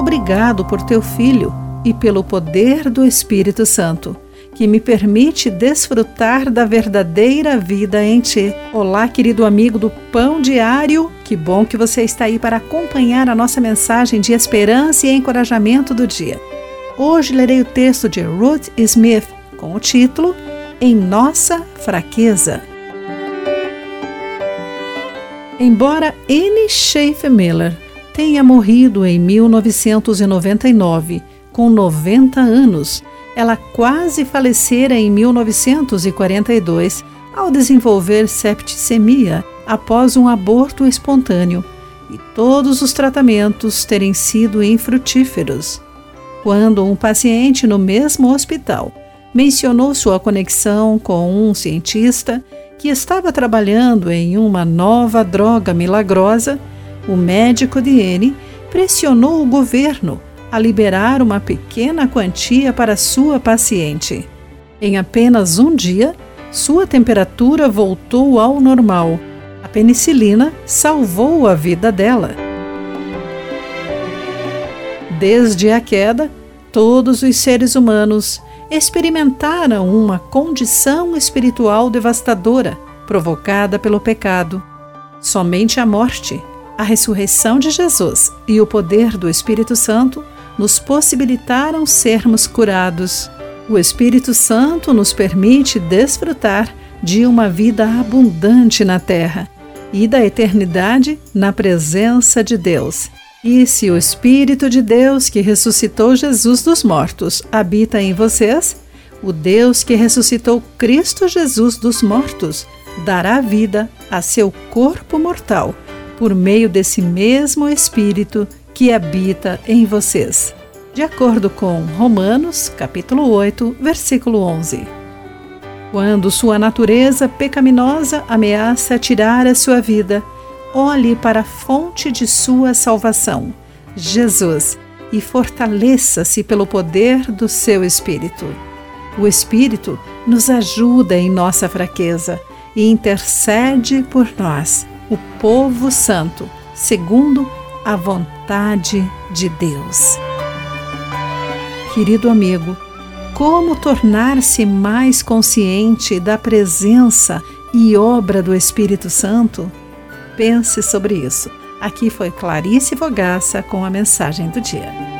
Obrigado por teu filho e pelo poder do Espírito Santo, que me permite desfrutar da verdadeira vida em ti. Olá, querido amigo do Pão Diário. Que bom que você está aí para acompanhar a nossa mensagem de esperança e encorajamento do dia. Hoje lerei o texto de Ruth Smith com o título Em Nossa Fraqueza. Embora Anne Schaefer Miller tenha morrido em 1999, com 90 anos, ela quase falecera em 1942 ao desenvolver septicemia após um aborto espontâneo e todos os tratamentos terem sido infrutíferos. Quando um paciente no mesmo hospital mencionou sua conexão com um cientista que estava trabalhando em uma nova droga milagrosa, o médico de N pressionou o governo a liberar uma pequena quantia para sua paciente. Em apenas um dia, sua temperatura voltou ao normal. A penicilina salvou a vida dela. Desde a queda, todos os seres humanos experimentaram uma condição espiritual devastadora provocada pelo pecado. Somente a morte, a ressurreição de Jesus e o poder do Espírito Santo nos possibilitaram sermos curados. O Espírito Santo nos permite desfrutar de uma vida abundante na terra e da eternidade na presença de Deus. E se o Espírito de Deus que ressuscitou Jesus dos mortos habita em vocês, o Deus que ressuscitou Cristo Jesus dos mortos dará vida a seu corpo mortal por meio desse mesmo Espírito que habita em vocês. De acordo com Romanos, capítulo 8, versículo 11. Quando sua natureza pecaminosa ameaça tirar a sua vida, olhe para a fonte de sua salvação, Jesus, e fortaleça-se pelo poder do seu Espírito. O Espírito nos ajuda em nossa fraqueza e intercede por nós o povo santo, segundo a vontade de Deus. Querido amigo, como tornar-se mais consciente da presença e obra do Espírito Santo? Pense sobre isso. Aqui foi Clarice Vogaça com a mensagem do dia.